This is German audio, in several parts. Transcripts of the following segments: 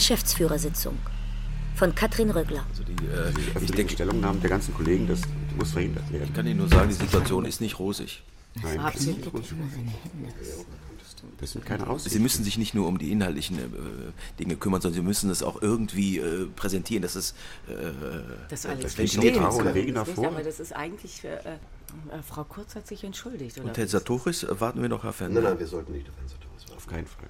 Geschäftsführersitzung von Katrin Rögler. Also die, äh, die ich denke, Stellungnahmen der ganzen Kollegen, das muss verhindert werden. Ich kann Ihnen nur sagen, die Situation ist nicht rosig. Nein, Absolut. das sind keine Aussichten. Sie müssen sich nicht nur um die inhaltlichen äh, Dinge kümmern, sondern Sie müssen es auch irgendwie äh, präsentieren, dass es äh, Das alles Das und Das Wegener nicht, vor. Aber das ist eigentlich, äh, äh, Frau Kurz hat sich entschuldigt, oder? Und Herr Satoris, warten wir noch, Herr Fender. Nein, nein, wir sollten nicht auf Herrn Sartorius warten. Auf keinen Fall.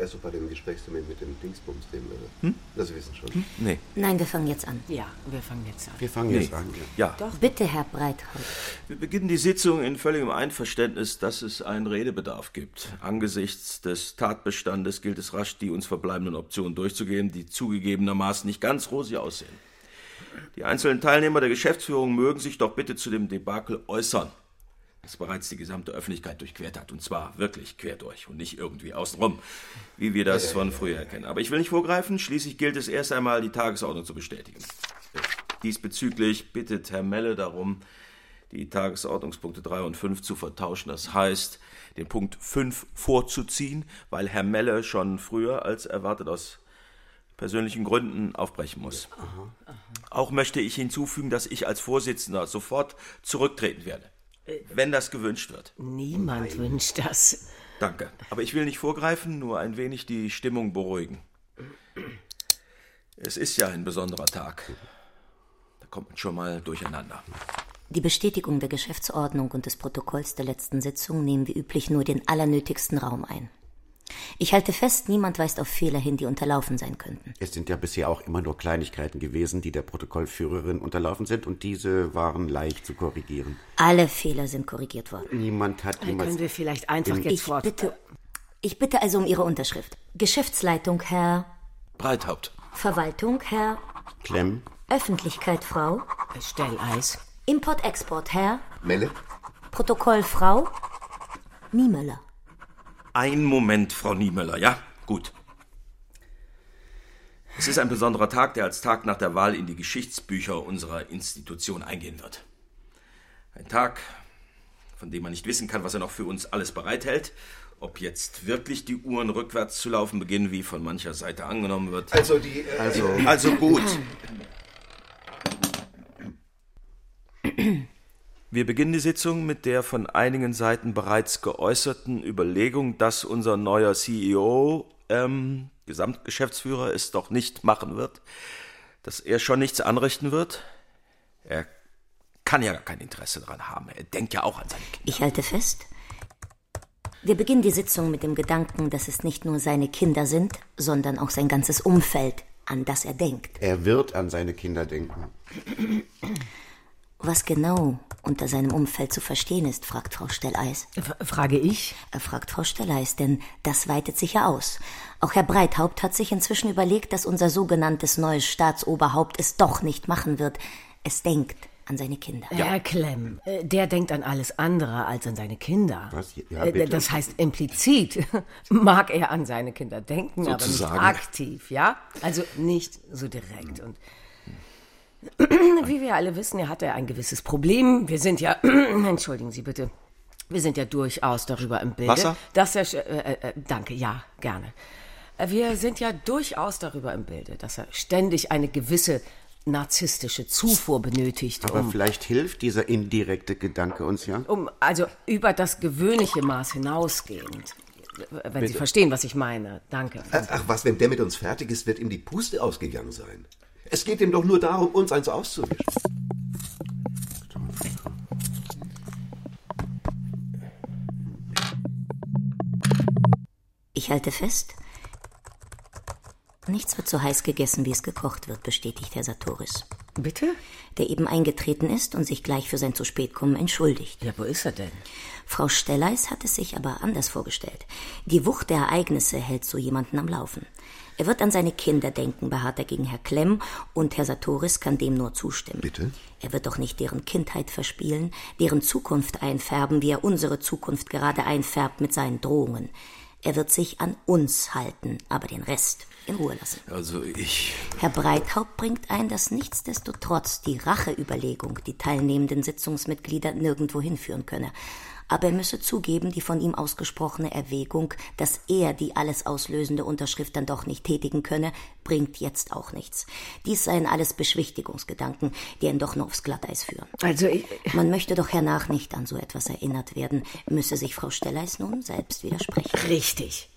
Erst so bei dem Gesprächstermin mit dem Dingsbums, dem, äh, das Sie wissen schon. Nee, Nein, wir fangen jetzt an. Ja, wir fangen jetzt an. Wir fangen nee. jetzt an. Ja. Ja. Bitte, Herr Breithold. Wir beginnen die Sitzung in völligem Einverständnis, dass es einen Redebedarf gibt. Angesichts des Tatbestandes gilt es rasch, die uns verbleibenden Optionen durchzugehen, die zugegebenermaßen nicht ganz rosig aussehen. Die einzelnen Teilnehmer der Geschäftsführung mögen sich doch bitte zu dem Debakel äußern, das bereits die gesamte Öffentlichkeit durchquert hat. Und zwar wirklich quer durch und nicht irgendwie außenrum, wie wir das von früher kennen. Aber ich will nicht vorgreifen, schließlich gilt es erst einmal, die Tagesordnung zu bestätigen. Diesbezüglich bittet Herr Melle darum, die Tagesordnungspunkte 3 und 5 zu vertauschen. Das heißt, den Punkt 5 vorzuziehen, weil Herr Melle schon früher als erwartet aus persönlichen Gründen aufbrechen muss. Auch möchte ich hinzufügen, dass ich als Vorsitzender sofort zurücktreten werde, wenn das gewünscht wird. Niemand wünscht das. Danke. Aber ich will nicht vorgreifen, nur ein wenig die Stimmung beruhigen. Es ist ja ein besonderer Tag. Da kommt man schon mal durcheinander. Die Bestätigung der Geschäftsordnung und des Protokolls der letzten Sitzung nehmen wie üblich nur den allernötigsten Raum ein. Ich halte fest, niemand weist auf Fehler hin, die unterlaufen sein könnten. Es sind ja bisher auch immer nur Kleinigkeiten gewesen, die der Protokollführerin unterlaufen sind und diese waren leicht zu korrigieren. Alle Fehler sind korrigiert worden. Niemand hat Dann jemals... können wir vielleicht einfach jetzt Ich fort. bitte, ich bitte also um Ihre Unterschrift. Geschäftsleitung, Herr. Breithaupt. Verwaltung, Herr. Klemm, Öffentlichkeit, Frau. Stelleis. Import-Export, Herr. Melle? Protokoll, Frau. Niemöller. Ein Moment, Frau Niemöller, ja? Gut. Es ist ein besonderer Tag, der als Tag nach der Wahl in die Geschichtsbücher unserer Institution eingehen wird. Ein Tag, von dem man nicht wissen kann, was er noch für uns alles bereithält. Ob jetzt wirklich die Uhren rückwärts zu laufen beginnen, wie von mancher Seite angenommen wird. Also die. Äh, also Also gut. Wir beginnen die Sitzung mit der von einigen Seiten bereits geäußerten Überlegung, dass unser neuer CEO, ähm, Gesamtgeschäftsführer, es doch nicht machen wird, dass er schon nichts anrichten wird. Er kann ja gar kein Interesse daran haben. Er denkt ja auch an seine Kinder. Ich halte fest. Wir beginnen die Sitzung mit dem Gedanken, dass es nicht nur seine Kinder sind, sondern auch sein ganzes Umfeld, an das er denkt. er wird an seine Kinder denken. Was genau unter seinem Umfeld zu verstehen ist, fragt Frau Stelleis. F frage ich. Er fragt Frau Stelleis, denn das weitet sich ja aus. Auch Herr Breithaupt hat sich inzwischen überlegt, dass unser sogenanntes neues Staatsoberhaupt es doch nicht machen wird. Es denkt an seine Kinder. Herr Klemm, äh, der denkt an alles andere als an seine Kinder. Was? Ja, Äh, bitte. Das heißt, implizit mag er an seine Kinder denken, aber nicht Sozusagen. aktiv, ja? Also nicht so direkt. Und wie wir alle wissen, er hatte ein gewisses Problem. Wir sind ja, entschuldigen Sie bitte, wir sind ja durchaus darüber im Bilde, Wasser? dass er, äh, äh, danke, ja, gerne. Äh, Wir sind ja durchaus darüber im Bilde, dass er ständig eine gewisse narzisstische Zufuhr benötigt, Aber um, vielleicht hilft dieser indirekte Gedanke uns ja. um also über das gewöhnliche Maß hinausgehend. Wenn Sie verstehen, was ich meine. Danke. ach, ach, was, wenn der mit uns fertig ist, wird ihm die Puste ausgegangen sein. Es geht ihm doch nur darum, uns eins auszuwischen. Ich halte fest. Nichts wird so heiß gegessen, wie es gekocht wird, bestätigt Herr Sartoris. Bitte? Der eben eingetreten ist und sich gleich für sein zu spät kommen entschuldigt. Ja, wo ist er denn? Frau Stelleis hat es sich aber anders vorgestellt. Die Wucht der Ereignisse hält so jemanden am Laufen. Er wird an seine Kinder denken, beharrt er gegen Herr Klemm, und Herr Sartoris kann dem nur zustimmen. Bitte? Er wird doch nicht deren Kindheit verspielen, deren Zukunft einfärben, wie er unsere Zukunft gerade einfärbt mit seinen Drohungen. Er wird sich an uns halten, aber den Rest in Ruhe lassen. Also ich. Herr Breithaupt bringt ein, dass nichtsdestotrotz die Racheüberlegung die teilnehmenden Sitzungsmitglieder nirgendwo hinführen könne. Aber er müsse zugeben, die von ihm ausgesprochene Erwägung, dass er die alles auslösende Unterschrift dann doch nicht tätigen könne, bringt jetzt auch nichts. Dies seien alles Beschwichtigungsgedanken, die ihn doch nur aufs Glatteis führen. Also ich. Man möchte doch hernach nicht an so etwas erinnert werden, müsse sich Frau Stelleis nun selbst widersprechen. Richtig.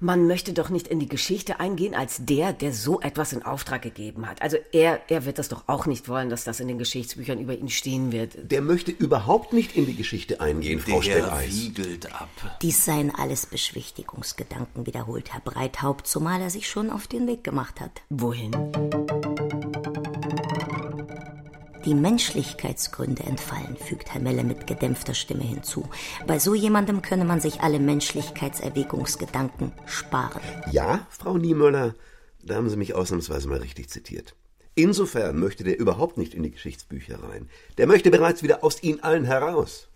Man möchte doch nicht in die Geschichte eingehen als der, der so etwas in Auftrag gegeben hat. Also er, er wird das doch auch nicht wollen, dass das in den Geschichtsbüchern über ihn stehen wird. Der möchte überhaupt nicht in die Geschichte eingehen, Frau Stelleis. wiegelt ab. Dies seien alles Beschwichtigungsgedanken, wiederholt Herr Breithaupt, zumal er sich schon auf den Weg gemacht hat. Wohin? Die Menschlichkeitsgründe entfallen, fügt Herr Melle mit gedämpfter Stimme hinzu. Bei so jemandem könne man sich alle Menschlichkeitserwägungsgedanken sparen. Ja, Frau Niemöller, da haben Sie mich ausnahmsweise mal richtig zitiert. Insofern möchte der überhaupt nicht in die Geschichtsbücher rein. Der möchte bereits wieder aus Ihnen allen heraus.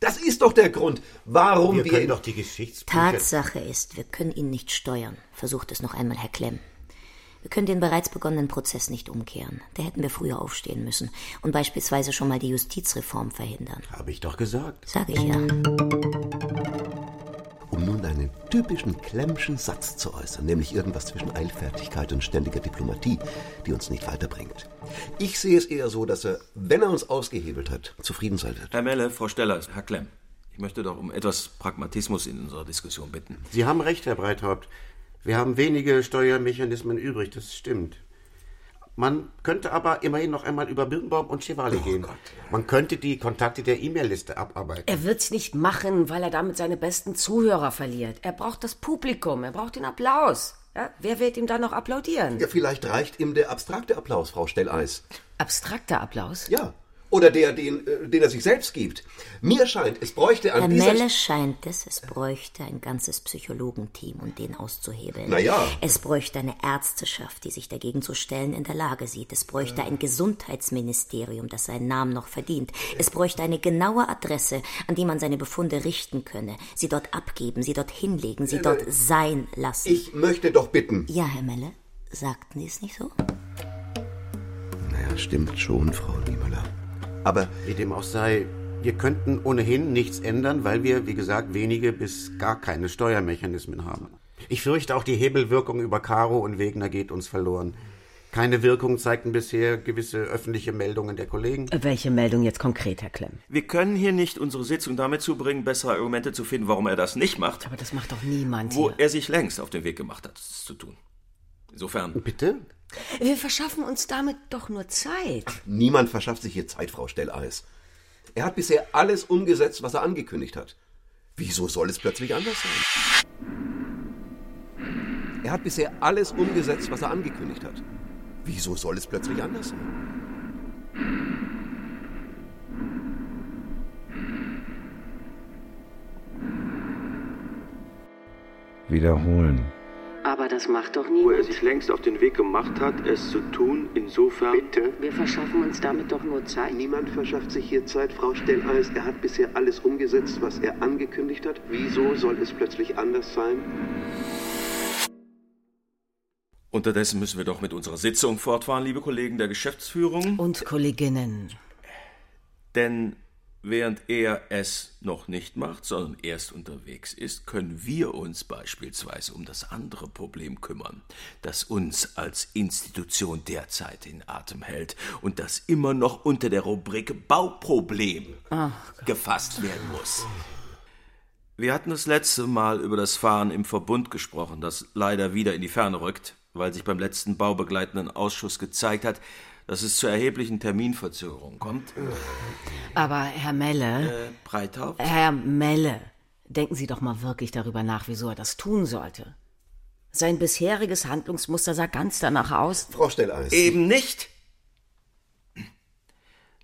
Das ist doch der Grund, warum wir, Wir können doch die Geschichtsbücher... Tatsache ist, wir können ihn nicht steuern, versucht es noch einmal Herr Klemm. Wir können den bereits begonnenen Prozess nicht umkehren. Da hätten wir früher aufstehen müssen und beispielsweise schon mal die Justizreform verhindern. Habe ich doch gesagt. Sag ich ja. Um nun einen typischen Klemmschen Satz zu äußern, nämlich irgendwas zwischen Eilfertigkeit und ständiger Diplomatie, die uns nicht weiterbringt. Ich sehe es eher so, dass er, wenn er uns ausgehebelt hat, zufrieden sein wird. Herr Melle, Frau Steller, Herr Klemm. Ich möchte doch um etwas Pragmatismus in unserer Diskussion bitten. Sie haben recht, Herr Breithaupt. Wir haben wenige Steuermechanismen übrig, das stimmt. Man könnte aber immerhin noch einmal über Birnbaum und Chevale gehen. Man könnte die Kontakte der E-Mail-Liste abarbeiten. Er wird's nicht machen, weil er damit seine besten Zuhörer verliert. Er braucht das Publikum, er braucht den Applaus. Ja, wer wird ihm dann noch applaudieren? Ja, vielleicht reicht ihm der abstrakte Applaus, Frau Stelleis. Abstrakter Applaus? Ja. Oder der, den, äh, den er sich selbst gibt. Mir scheint, es bräuchte an Herr dieser... Melle scheint es, es bräuchte ein ganzes Psychologenteam, um den auszuhebeln. Na ja. Es bräuchte eine Ärzteschaft, die sich dagegen zu stellen in der Lage sieht. Es bräuchte ein Gesundheitsministerium, das seinen Namen noch verdient. Es bräuchte eine genaue Adresse, an die man seine Befunde richten könne. Sie dort abgeben, sie dort hinlegen, sie dort sein lassen. Ich möchte doch bitten. ja, Herr Melle, sagten Sie es nicht so? Naja, stimmt schon, Frau Niemöller. Aber Wie dem auch sei, wir könnten ohnehin nichts ändern, weil wir, wie gesagt, wenige bis gar keine Steuermechanismen haben. Ich fürchte, auch die Hebelwirkung über Caro und Wegner geht uns verloren. Keine Wirkung zeigten bisher gewisse öffentliche Meldungen der Kollegen. Welche Meldung jetzt konkret, Herr Klemm? Wir können hier nicht unsere Sitzung damit zubringen, bessere Argumente zu finden, warum er das nicht macht, Aber das macht doch niemand wo hier. er sich längst auf den Weg gemacht hat, es zu tun. Insofern, Bitte? Wir verschaffen uns damit doch nur Zeit. niemand verschafft sich hier Zeit, Frau Stelleis. Er hat bisher alles umgesetzt, was er angekündigt hat. Wieso soll es plötzlich anders sein? Er hat bisher alles umgesetzt, was er angekündigt hat. Wieso soll es plötzlich anders sein? Wiederholen. Aber das macht doch wo er niemand. sich längst auf den Weg gemacht hat, es zu tun, insofern. Bitte? Wir verschaffen uns damit doch nur Zeit. Niemand verschafft sich hier Zeit, Frau Stelleis. Er hat bisher alles umgesetzt, was er angekündigt hat. Wieso soll es plötzlich anders sein? Unterdessen müssen wir doch mit unserer Sitzung fortfahren, liebe Kollegen der Geschäftsführung. Und Kolleginnen. Denn während er es noch nicht macht, sondern erst unterwegs ist, können wir uns beispielsweise um das andere Problem kümmern, das uns als Institution derzeit in Atem hält und das immer noch unter der Rubrik Bauproblem gefasst werden muss. Wir hatten das letzte Mal über das Fahren im Verbund gesprochen, das leider wieder in die Ferne rückt, weil sich beim letzten baubegleitenden Ausschuss gezeigt hat, dass es zu erheblichen Terminverzögerungen kommt. Aber Herr Melle, Äh, Breithaupt? Herr Melle, denken Sie doch mal wirklich darüber nach, wieso er das tun sollte. Sein bisheriges Handlungsmuster sah ganz danach aus. Frau Stelleis. Eben nicht.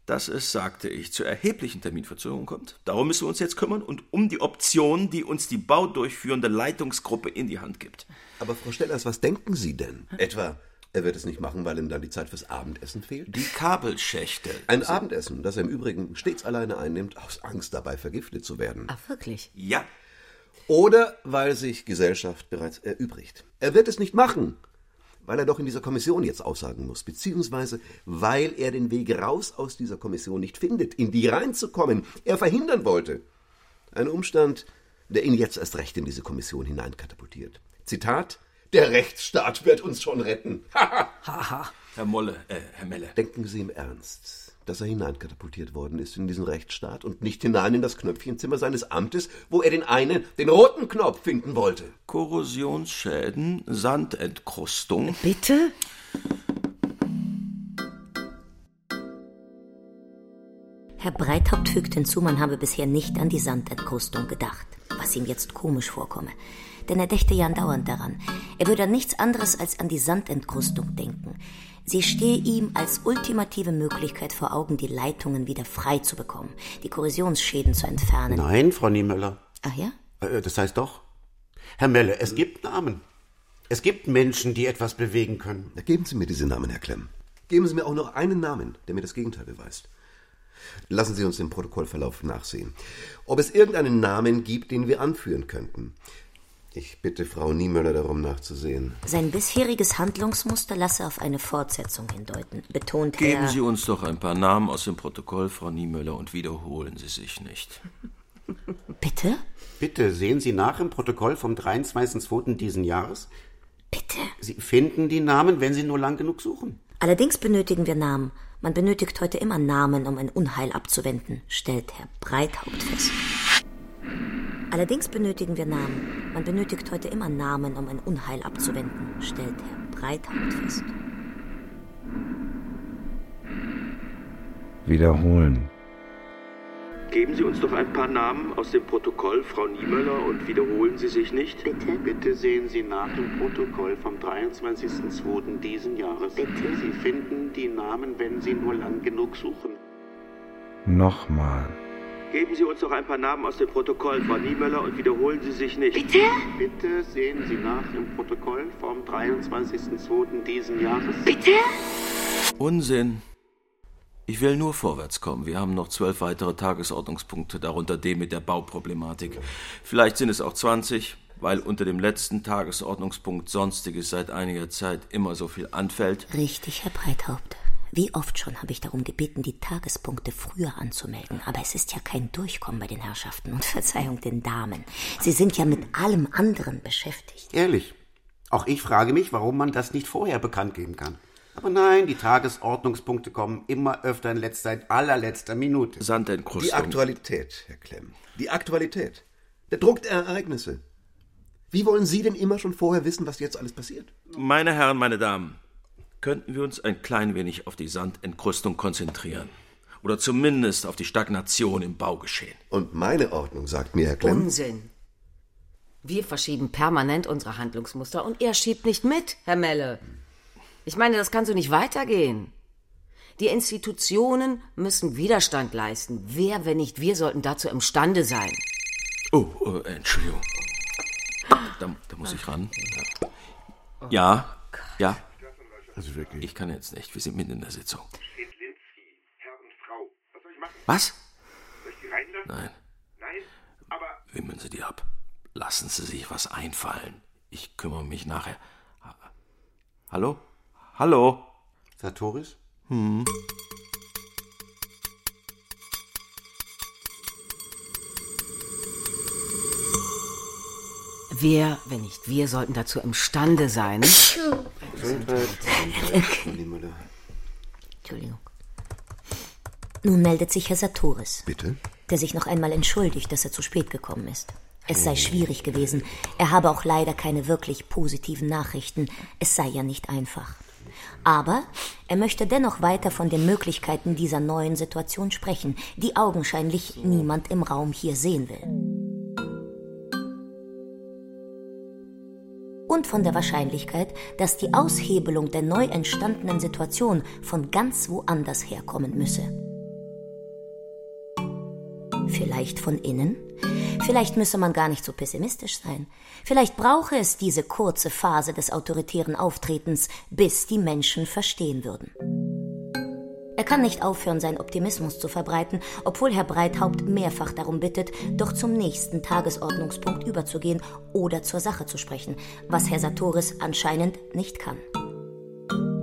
Dass es, sagte ich, zu erheblichen Terminverzögerungen kommt. Darum müssen wir uns jetzt kümmern und um die Option, die uns die baudurchführende Leitungsgruppe in die Hand gibt. Aber Frau Stellers, was denken Sie denn? Etwa, er wird es nicht machen, weil ihm dann die Zeit fürs Abendessen fehlt? Die Kabelschächte. Ein Abendessen, das er im Übrigen stets alleine einnimmt, aus Angst dabei vergiftet zu werden. Ach, wirklich? Ja. Oder weil sich Gesellschaft bereits erübrigt. Er wird es nicht machen, weil er doch in dieser Kommission jetzt aussagen muss, beziehungsweise weil er den Weg raus aus dieser Kommission nicht findet, in die reinzukommen, er verhindern wollte. Ein Umstand, der ihn jetzt erst recht in diese Kommission hineinkatapultiert. Zitat, der Rechtsstaat wird uns schon retten. Haha. Herr Molle, äh, Herr Melle. Denken Sie im Ernst, dass er hineinkatapultiert worden ist in diesen Rechtsstaat und nicht hinein in das Knöpfchenzimmer seines Amtes, wo er den einen, den roten Knopf finden wollte? Korrosionsschäden, Sandentkrustung. Bitte? Herr Breithaupt fügt hinzu, man habe bisher nicht an die Sandentkrustung gedacht, was ihm jetzt komisch vorkomme. Denn er dächte ja andauernd daran. Er würde an nichts anderes als an die Sandentkrustung denken. Sie stehe ihm als ultimative Möglichkeit vor Augen, die Leitungen wieder frei zu bekommen, die Korrosionsschäden zu entfernen. Nein, Frau Niemöller. Ach ja? Äh, Das heißt doch. Herr Melle, es gibt Namen. Es gibt Menschen, die etwas bewegen können. Na, geben Sie mir diese Namen, Herr Klemm. Geben Sie mir auch noch einen Namen, der mir das Gegenteil beweist. Lassen Sie uns den Protokollverlauf nachsehen. Ob es irgendeinen Namen gibt, den wir anführen könnten. Ich bitte Frau Niemöller darum nachzusehen. Sein bisheriges Handlungsmuster lasse auf eine Fortsetzung hindeuten, betont Geben Herr. Sie uns doch ein paar Namen aus dem Protokoll, Frau Niemöller, und wiederholen Sie sich nicht. Bitte? Bitte sehen Sie nach im Protokoll vom 23.02. diesen Jahres. Bitte? Sie finden die Namen, wenn Sie nur lang genug suchen. Allerdings benötigen wir Namen. Man benötigt heute immer Namen, um ein Unheil abzuwenden, stellt Herr Breithaupt fest. Allerdings benötigen wir Namen. Man benötigt heute immer Namen, um ein Unheil abzuwenden, stellt Herr Breithaupt fest. Wiederholen. Geben Sie uns doch ein paar Namen aus dem Protokoll, Frau Niemöller, und wiederholen Sie sich nicht. Bitte? Bitte sehen Sie nach im Protokoll vom 23.02. diesen Jahres. Bitte? Sie finden die Namen, wenn Sie nur lang genug suchen. Nochmal. Geben Sie uns doch ein paar Namen aus dem Protokoll, Frau Niemöller, und wiederholen Sie sich nicht. Bitte? Bitte sehen Sie nach im Protokoll vom 23.02. diesen Jahres. Bitte? Unsinn. Ich will nur vorwärts kommen. Wir haben noch zwölf weitere Tagesordnungspunkte, darunter den mit der Bauproblematik. Vielleicht sind es auch 20, weil unter dem letzten Tagesordnungspunkt Sonstiges seit einiger Zeit immer so viel anfällt. Richtig, Herr Breithaupt. Wie oft schon habe ich darum gebeten, die Tagespunkte früher anzumelden, aber es ist ja kein Durchkommen bei den Herrschaften und Verzeihung den Damen. Sie sind ja mit allem anderen beschäftigt. Ehrlich. Auch ich frage mich, warum man das nicht vorher bekannt geben kann. Aber nein, die Tagesordnungspunkte kommen immer öfter in letzter Zeit, allerletzter Minute. Sandentkrustung. Die Aktualität, Herr Klemm. Die Aktualität. Der Druck der Ereignisse. Wie wollen Sie denn immer schon vorher wissen, was jetzt alles passiert? Meine Herren, meine Damen, könnten wir uns ein klein wenig auf die Sandentkrustung konzentrieren? Oder zumindest auf die Stagnation im Baugeschehen. Und meine Ordnung sagt mir, Herr Klemm, Unsinn. Wir verschieben permanent unsere Handlungsmuster und er schiebt nicht mit, Herr Melle. Ich meine, das kann so nicht weitergehen. Die Institutionen müssen Widerstand leisten. Wer, wenn nicht wir, sollten dazu imstande sein. Oh, oh Entschuldigung. Da, da muss ich ran. Ja, ja. Also wirklich, Ich kann jetzt nicht. Wir sind mitten in der Sitzung. Was? Nein. Wimmeln Sie die ab. Lassen Sie sich was einfallen. Ich kümmere mich nachher. Ha- Hallo? Hallo? Sartoris? Wer, wenn nicht wir, sollten dazu imstande sein. Entschuldigung. Nun meldet sich Herr Sartoris, Bitte? der sich noch einmal entschuldigt, dass er zu spät gekommen ist. Es sei schwierig gewesen. Er habe auch leider keine wirklich positiven Nachrichten. Es sei ja nicht einfach. Aber er möchte dennoch weiter von den Möglichkeiten dieser neuen Situation sprechen, die augenscheinlich niemand im Raum hier sehen will. Und von der Wahrscheinlichkeit, dass die Aushebelung der neu entstandenen Situation von ganz woanders herkommen müsse. Vielleicht von innen? Vielleicht müsse man gar nicht so pessimistisch sein. Vielleicht brauche es diese kurze Phase des autoritären Auftretens, bis die Menschen verstehen würden. Er kann nicht aufhören, seinen Optimismus zu verbreiten, obwohl Herr Breithaupt mehrfach darum bittet, doch zum nächsten Tagesordnungspunkt überzugehen oder zur Sache zu sprechen, was Herr Sartoris anscheinend nicht kann.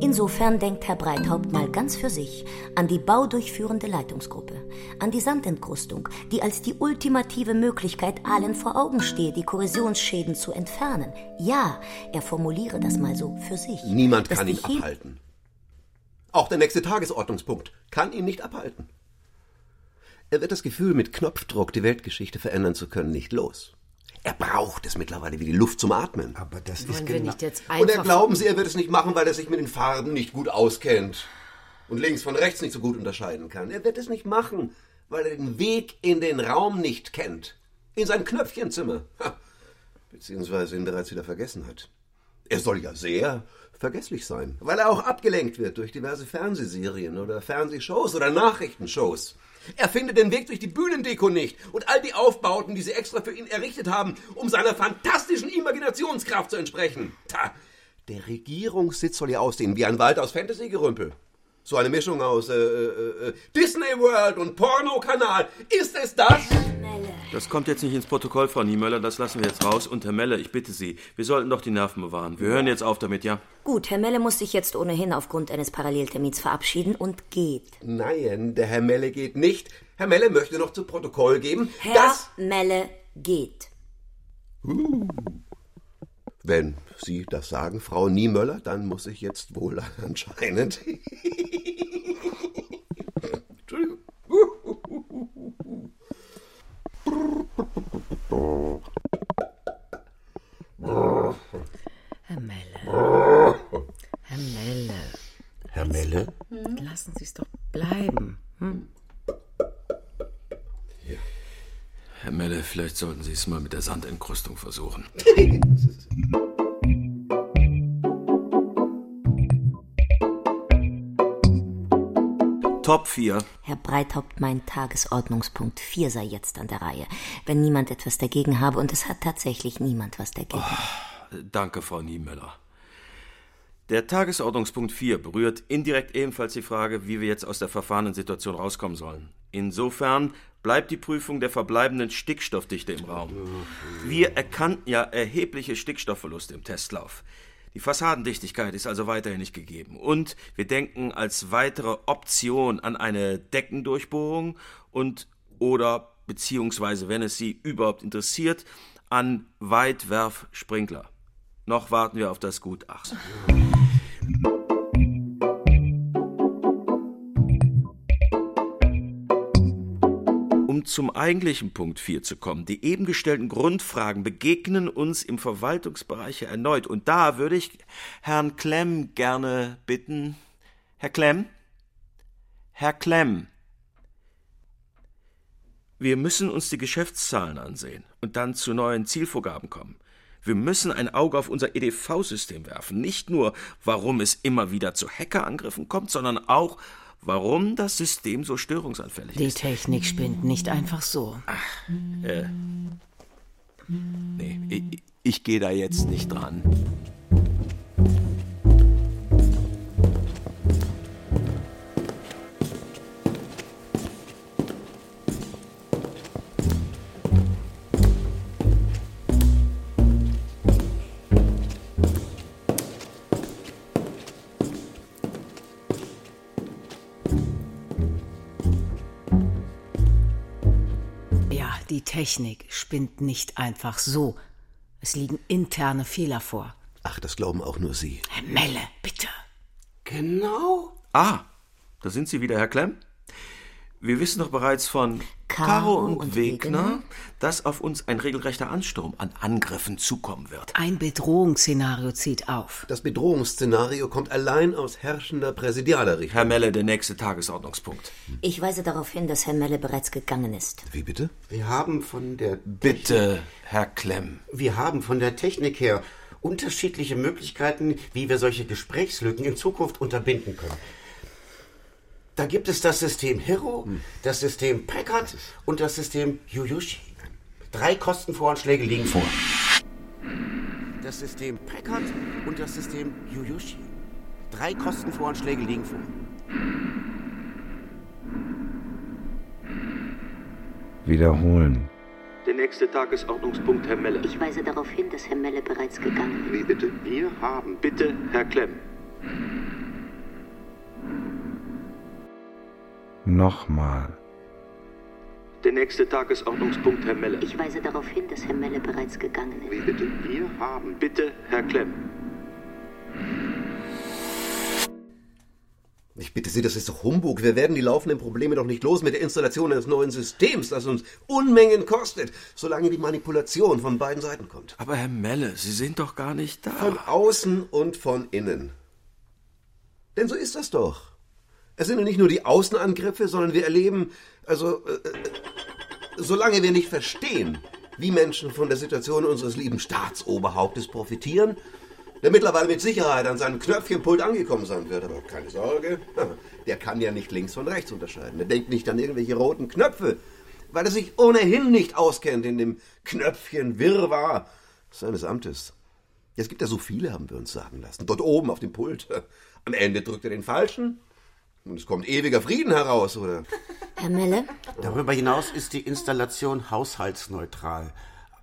Insofern denkt Herr Breithaupt mal ganz für sich an die baudurchführende Leitungsgruppe, an die Sandenkrustung, die als die ultimative Möglichkeit allen vor Augen stehe, die Korrosionsschäden zu entfernen. Ja, er formuliere das mal so für sich. Niemand kann ihn abhalten. Auch der nächste Tagesordnungspunkt kann ihn nicht abhalten. Er wird das Gefühl, mit Knopfdruck die Weltgeschichte verändern zu können, nicht los. Er braucht es mittlerweile wie die Luft zum Atmen. Aber das Wollen ist genau. nicht jetzt Und er einfach... glauben Sie, er wird es nicht machen, weil er sich mit den Farben nicht gut auskennt und links von rechts nicht so gut unterscheiden kann. Er wird es nicht machen, weil er den Weg in den Raum nicht kennt. In sein Knöpfchenzimmer. Beziehungsweise ihn bereits wieder vergessen hat. Er soll ja sehr vergesslich sein, weil er auch abgelenkt wird durch diverse Fernsehserien oder Fernsehshows oder Nachrichtenshows. Er findet den Weg durch die Bühnendeko nicht und all die Aufbauten, die sie extra für ihn errichtet haben, um seiner fantastischen Imaginationskraft zu entsprechen. Ta, der Regierungssitz soll ja aussehen wie ein Wald aus Fantasy-Gerümpel. So eine Mischung aus äh, äh, äh, Disney World und Pornokanal. Ist es das? Das kommt jetzt nicht ins Protokoll, Frau Niemöller, das lassen wir jetzt raus. Und Herr Melle, ich bitte Sie, wir sollten doch die Nerven bewahren. Wir hören jetzt auf damit, ja? Gut, Herr Melle muss sich jetzt ohnehin aufgrund eines Paralleltermins verabschieden und geht. Nein, der Herr Melle geht nicht. Herr Melle möchte noch zu Protokoll geben, Herr dass... Melle geht. Wenn Sie das sagen, Frau Niemöller, dann muss ich jetzt wohl anscheinend... Entschuldigung. Herr Melle. Herr Melle. Herr Melle? Lassen Sie es doch bleiben. Herr Melle, vielleicht sollten Sie es mal mit der Sandenkrustung versuchen. Top 4. Herr Breithaupt meint, Tagesordnungspunkt 4 sei jetzt an der Reihe, wenn niemand etwas dagegen habe, und es hat tatsächlich niemand was dagegen. Danke, Frau Niemöller. Der Tagesordnungspunkt 4 berührt indirekt ebenfalls die Frage, wie wir jetzt aus der verfahrenen Situation rauskommen sollen. Insofern bleibt die Prüfung der verbleibenden Stickstoffdichte im Raum. Wir erkannten ja erhebliche Stickstoffverluste im Testlauf. Die Fassadendichtigkeit ist also weiterhin nicht gegeben. Und wir denken als weitere Option an eine Deckendurchbohrung und oder beziehungsweise, wenn es Sie überhaupt interessiert, an Weitwerfsprinkler. Noch warten wir auf das Gutachten. Um zum eigentlichen Punkt 4 zu kommen, die eben gestellten Grundfragen begegnen uns im Verwaltungsbereich erneut. Und da würde ich Herrn Klemm gerne bitten. Herr Klemm? Herr Klemm. Wir müssen uns die Geschäftszahlen ansehen und dann zu neuen Zielvorgaben kommen. Wir müssen ein Auge auf unser EDV-System werfen. Nicht nur, warum es immer wieder zu Hackerangriffen kommt, sondern auch, warum das System so störungsanfällig Die ist. Technik spinnt nicht einfach so. Nee, ich, ich gehe da jetzt nicht dran. Technik spinnt nicht einfach so. Es liegen interne Fehler vor. Ach, das glauben auch nur Sie. Herr Melle, bitte. Genau. Ah, da sind Sie wieder, Herr Klemm. Wir wissen doch bereits von Caro und, und Wegner, dass auf uns ein regelrechter Ansturm an Angriffen zukommen wird. Ein Bedrohungsszenario zieht auf. Das Bedrohungsszenario kommt allein aus herrschender präsidialer Richtung. Herr Melle, der nächste Tagesordnungspunkt. Ich weise darauf hin, dass Herr Melle bereits gegangen ist. Wie bitte? Wir haben von der Bitte, Herr Klemm. wir haben von der Technik her unterschiedliche Möglichkeiten, wie wir solche Gesprächslücken in Zukunft unterbinden können. Da gibt es das System Hero, das System Packard und das System Yuyushi. Drei Kostenvoranschläge liegen vor. Das System Packard und das System Yuyushi. Drei Kostenvoranschläge liegen vor. Wiederholen. Der nächste Tagesordnungspunkt, Herr Melle. Ich weise darauf hin, dass Herr Melle bereits gegangen ist. Wie bitte? Wir haben Bitte, Herr Klemm. Nochmal. Der nächste Tagesordnungspunkt, Herr Melle. Ich weise darauf hin, dass Herr Melle bereits gegangen ist. Wie bitte? Wir haben Bitte, Herr Klemm. Ich bitte Sie, das ist doch Humbug. Wir werden die laufenden Probleme doch nicht los mit der Installation eines neuen Systems, das uns Unmengen kostet, solange die Manipulation von beiden Seiten kommt. Aber Herr Melle, Sie sind doch gar nicht da. Von außen und von innen. Denn so ist das doch. Es sind ja nicht nur die Außenangriffe, sondern wir erleben, also, äh, äh, solange wir nicht verstehen, wie Menschen von der Situation unseres lieben Staatsoberhauptes profitieren, der mittlerweile mit Sicherheit an seinem Knöpfchenpult angekommen sein wird. Aber keine Sorge, der kann ja nicht links von rechts unterscheiden. Der denkt nicht an irgendwelche roten Knöpfe, weil er sich ohnehin nicht auskennt in dem Knöpfchen Wirrwarr seines Amtes. Es gibt ja so viele, haben wir uns sagen lassen. Dort oben auf dem Pult. Am Ende drückt er den falschen und es kommt ewiger Frieden heraus, oder? Herr Melle, Darüber hinaus ist die Installation haushaltsneutral.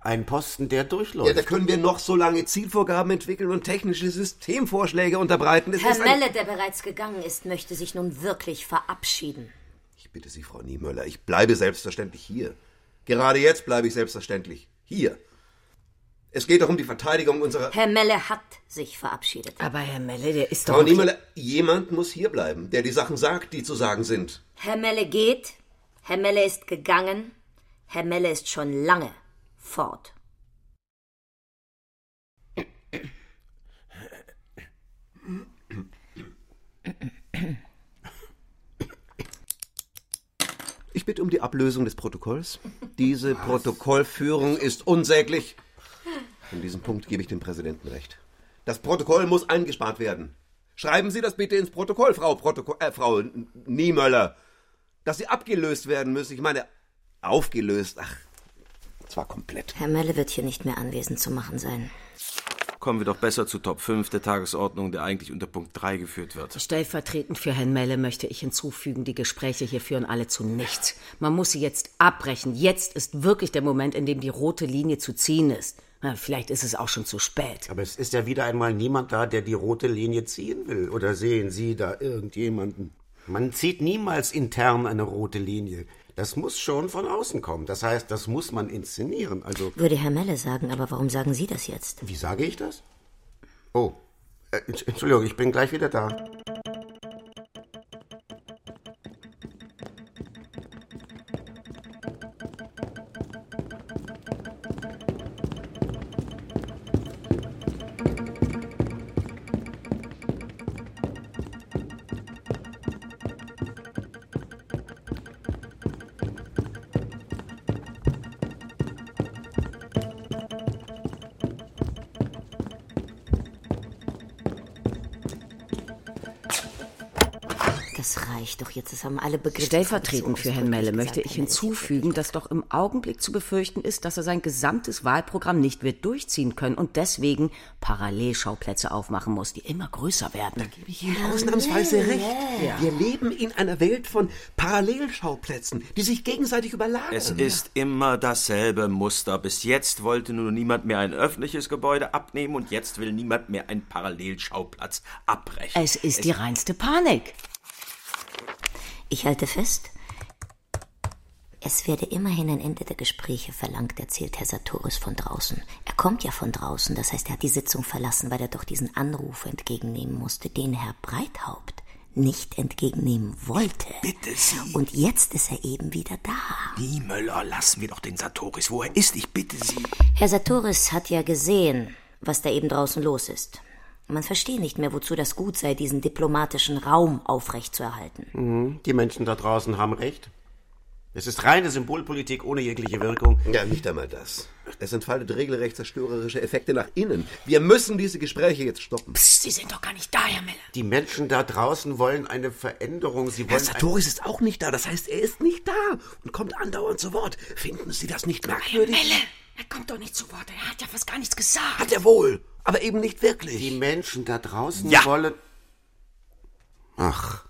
Ein Posten, der durchläuft. Ja, da können wir noch so lange Zielvorgaben entwickeln und technische Systemvorschläge unterbreiten. Es Herr Melle, der bereits gegangen ist, möchte sich nun wirklich verabschieden. Ich bitte Sie, Frau Niemöller, ich bleibe selbstverständlich hier. Gerade jetzt bleibe ich selbstverständlich hier. Es geht doch um die Verteidigung unserer... Herr Melle hat sich verabschiedet. Aber Herr Melle, der ist doch. Frau Niemöller, jemand muss hier bleiben, der die Sachen sagt, die zu sagen sind. Herr Melle geht, Herr Melle ist gegangen, Herr Melle ist schon lange fort. Ich bitte um die Ablösung des Protokolls. Diese Protokollführung ist unsäglich. In diesem Punkt gebe ich dem Präsidenten recht. Das Protokoll muss eingespart werden. Schreiben Sie das bitte ins Protokoll, Frau, Protokoll, äh, Frau Niemöller. Dass Sie abgelöst werden müssen. Ich meine, aufgelöst. Ach, zwar komplett. Herr Melle wird hier nicht mehr anwesend zu machen sein. Kommen wir doch besser zu Top 5 der Tagesordnung, der eigentlich unter Punkt 3 geführt wird. Stellvertretend für Herrn Melle möchte ich hinzufügen, die Gespräche hier führen alle zu nichts. Man muss sie jetzt abbrechen. Jetzt ist wirklich der Moment, in dem die rote Linie zu ziehen ist. Na, vielleicht ist es auch schon zu spät. Aber es ist ja wieder einmal niemand da, der die rote Linie ziehen will. Oder sehen Sie da irgendjemanden? Man zieht niemals intern eine rote Linie. Das muss schon von außen kommen. Das heißt, das muss man inszenieren. Also, Würde Herr Melle sagen, aber warum sagen Sie das jetzt? wie sage ich das? Oh, äh, Entsch- Entschuldigung, ich bin gleich wieder da. Haben alle begriffen. Stellvertretend für Herrn Melle möchte ich hinzufügen, dass doch im Augenblick zu befürchten ist, dass er sein gesamtes Wahlprogramm nicht wird durchziehen können und deswegen Parallelschauplätze aufmachen muss, die immer größer werden. Gebe ich Ihnen ausnahmsweise recht. Wir leben in einer Welt von Parallelschauplätzen, die sich gegenseitig überlagern. Es ist immer dasselbe Muster. Bis jetzt wollte nur niemand mehr ein öffentliches Gebäude abnehmen und jetzt will niemand mehr einen Parallelschauplatz abbrechen. Es ist die reinste Panik. Ich halte fest, es werde immerhin ein Ende der Gespräche verlangt, erzählt Herr Sartoris von draußen. Er kommt ja von draußen, das heißt, er hat die Sitzung verlassen, weil er doch diesen Anruf entgegennehmen musste, den Herr Breithaupt nicht entgegennehmen wollte. bitte Sie. Und jetzt ist er eben wieder da. Niemöller, lassen wir doch den Sartoris, wo er ist. Ich bitte Sie. Herr Sartoris hat ja gesehen, was da eben draußen los ist. Man versteht nicht mehr, wozu das gut sei, diesen diplomatischen Raum aufrechtzuerhalten. Die Menschen da draußen haben recht. Es ist reine Symbolpolitik ohne jegliche Wirkung. Ja, nicht einmal das. Es entfaltet regelrecht zerstörerische Effekte nach innen. Wir müssen diese Gespräche jetzt stoppen. Psst, Sie sind doch gar nicht da, Herr Miller. Die Menschen da draußen wollen eine Veränderung. Sie Herr wollen. Sartoris ist auch nicht da. Das heißt, er ist nicht da und kommt andauernd zu Wort. Finden Sie das nicht merkwürdig? Melle, er kommt doch nicht zu Wort. Er hat ja fast gar nichts gesagt. Hat er wohl, aber eben nicht wirklich. die Menschen da draußen Ja. wollen. Ach.